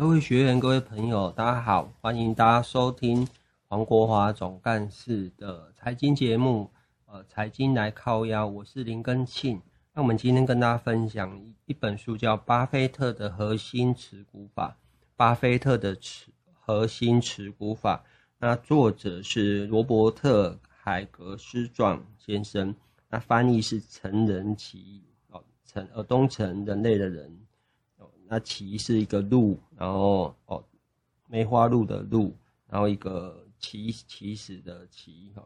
各位学员、各位朋友，大家好，欢迎大家收听黄国华总干事的财经节目。呃，财经来靠腰，我是林根庆。那我们今天跟大家分享一一本书，叫《巴菲特的核心持股法》。巴菲特的持核心持股法，那作者是罗伯特海格斯壮先生，那翻译是陈人奇哦，陈呃东陈人类的人。那奇是一个鹿，然后哦，梅花鹿的鹿，然后一个起起始的起哈。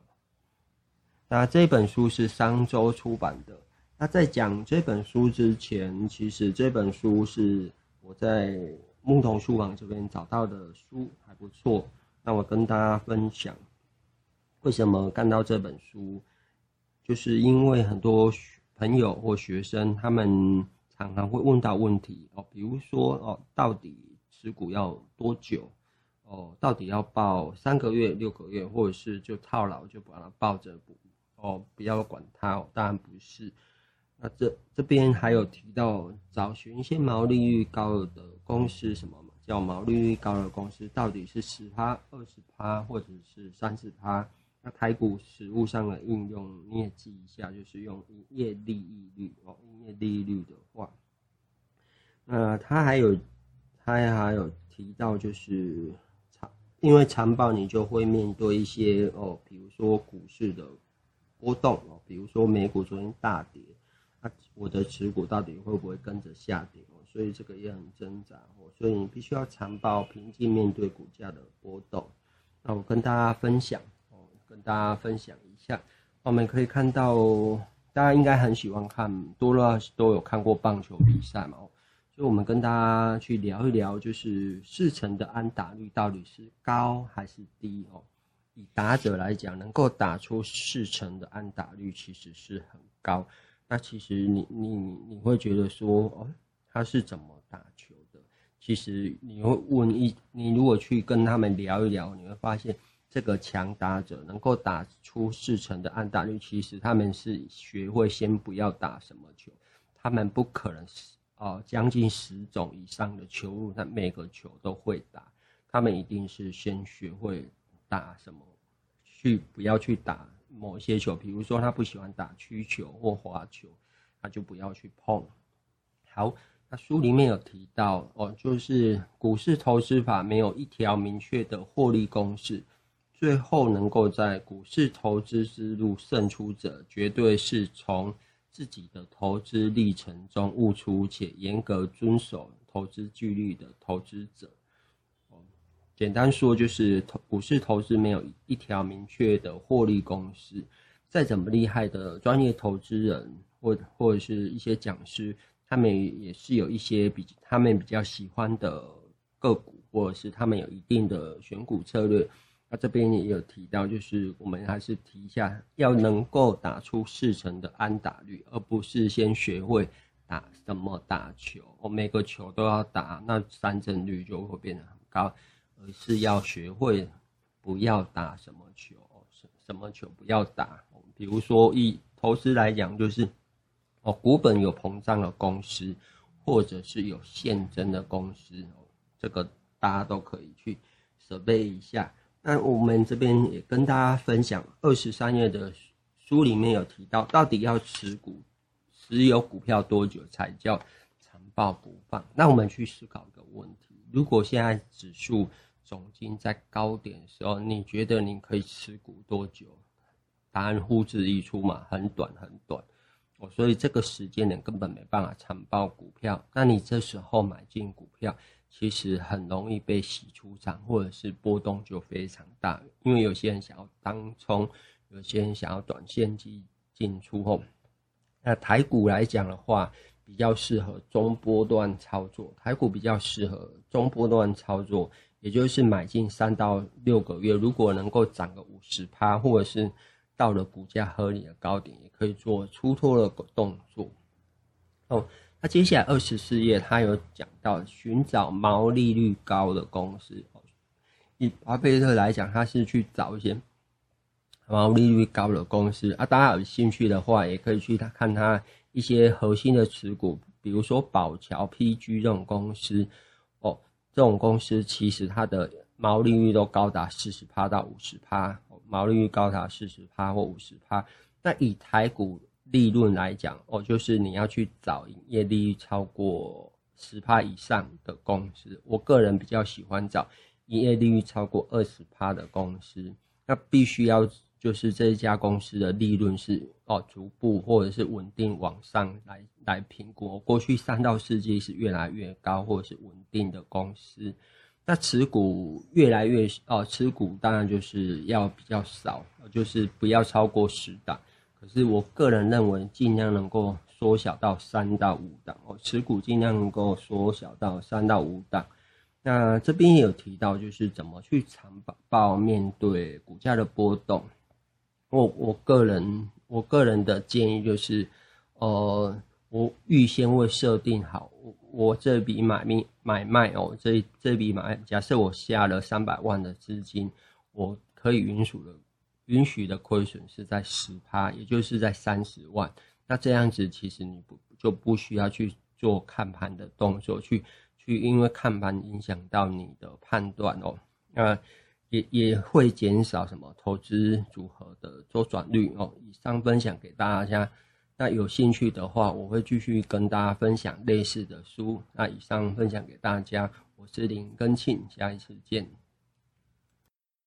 那这本书是商周出版的。那在讲这本书之前，其实这本书是我在牧童书房这边找到的书，还不错。那我跟大家分享，为什么看到这本书，就是因为很多朋友或学生他们。常常会问到问题哦，比如说哦，到底持股要多久？哦，到底要抱三个月、六个月，或者是就套牢就把它抱着不？哦，不要管它哦。当然不是。那这这边还有提到找寻一些毛利率高的公司，什么叫毛利率高的公司？到底是十趴、二十趴，或者是三十趴？那台股实物上的应用你也记一下，就是用营业利益率哦，营业利益率的话，那他还有，他还有提到就是长，因为长报你就会面对一些哦，比如说股市的波动哦，比如说美股昨天大跌，那我的持股到底会不会跟着下跌哦？所以这个也很挣扎哦，所以你必须要长报平静面对股价的波动。那我跟大家分享。跟大家分享一下，我们可以看到，大家应该很喜欢看，多了都有看过棒球比赛嘛。所以我们跟大家去聊一聊，就是四成的安打率到底是高还是低哦？以打者来讲，能够打出四成的安打率其实是很高。那其实你你你会觉得说，哦，他是怎么打球的？其实你会问一，你如果去跟他们聊一聊，你会发现。这个强打者能够打出四成的安打率，其实他们是学会先不要打什么球，他们不可能是哦将近十种以上的球路，他每个球都会打，他们一定是先学会打什么，去不要去打某些球，比如说他不喜欢打曲球或滑球，他就不要去碰。好，那书里面有提到哦，就是股市投资法没有一条明确的获利公式。最后能够在股市投资之路胜出者，绝对是从自己的投资历程中悟出且严格遵守投资纪律的投资者。简单说，就是投股市投资没有一条明确的获利公式。再怎么厉害的专业投资人，或或者是一些讲师，他们也是有一些比他们比较喜欢的个股，或者是他们有一定的选股策略。这边也有提到，就是我们还是提一下，要能够打出四成的安打率，而不是先学会打什么打球，我每个球都要打，那三振率就会变得很高，而是要学会不要打什么球，什什么球不要打。比如说以投资来讲，就是哦，股本有膨胀的公司，或者是有现增的公司，这个大家都可以去准备一下。那我们这边也跟大家分享，二十三页的书里面有提到，到底要持股持有股票多久才叫长抱不放？那我们去思考一个问题：如果现在指数总经在高点的时候，你觉得你可以持股多久？答案呼之欲出嘛，很短很短。哦，所以这个时间点根本没办法长抱股票。那你这时候买进股票，其实很容易被洗出场，或者是波动就非常大，因为有些人想要当冲，有些人想要短线进进出后。那台股来讲的话，比较适合中波段操作，台股比较适合中波段操作，也就是买进三到六个月，如果能够涨个五十趴，或者是到了股价合理的高点，也可以做出脱的动作。哦，那接下来二十四页，他有讲到寻找毛利率高的公司。以巴菲特来讲，他是去找一些毛利率高的公司啊。大家有兴趣的话，也可以去他看他一些核心的持股，比如说宝桥 PG 这种公司哦。这种公司其实它的毛利率都高达四十趴到五十趴，毛利率高达四十趴或五十趴。那以台股利润来讲，哦，就是你要去找营业利率超过十趴以上的公司。我个人比较喜欢找营业利率超过二十趴的公司。那必须要就是这一家公司的利润是哦逐步或者是稳定往上来来评估。过去三到四季是越来越高或者是稳定的公司。那持股越来越哦，持股当然就是要比较少，就是不要超过十档。可是我个人认为，尽量能够缩小到三到五档哦，持股尽量能够缩小到三到五档。那这边也有提到，就是怎么去长报面对股价的波动。我我个人我个人的建议就是，呃，我预先会设定好，我我这笔买卖买卖哦，这这笔买，假设我下了三百万的资金，我可以允许的。允许的亏损是在十趴，也就是在三十万。那这样子其实你不就不需要去做看盘的动作，去去因为看盘影响到你的判断哦。那也也会减少什么投资组合的周转率哦。以上分享给大家，那有兴趣的话，我会继续跟大家分享类似的书。那以上分享给大家，我是林根庆，下一次见。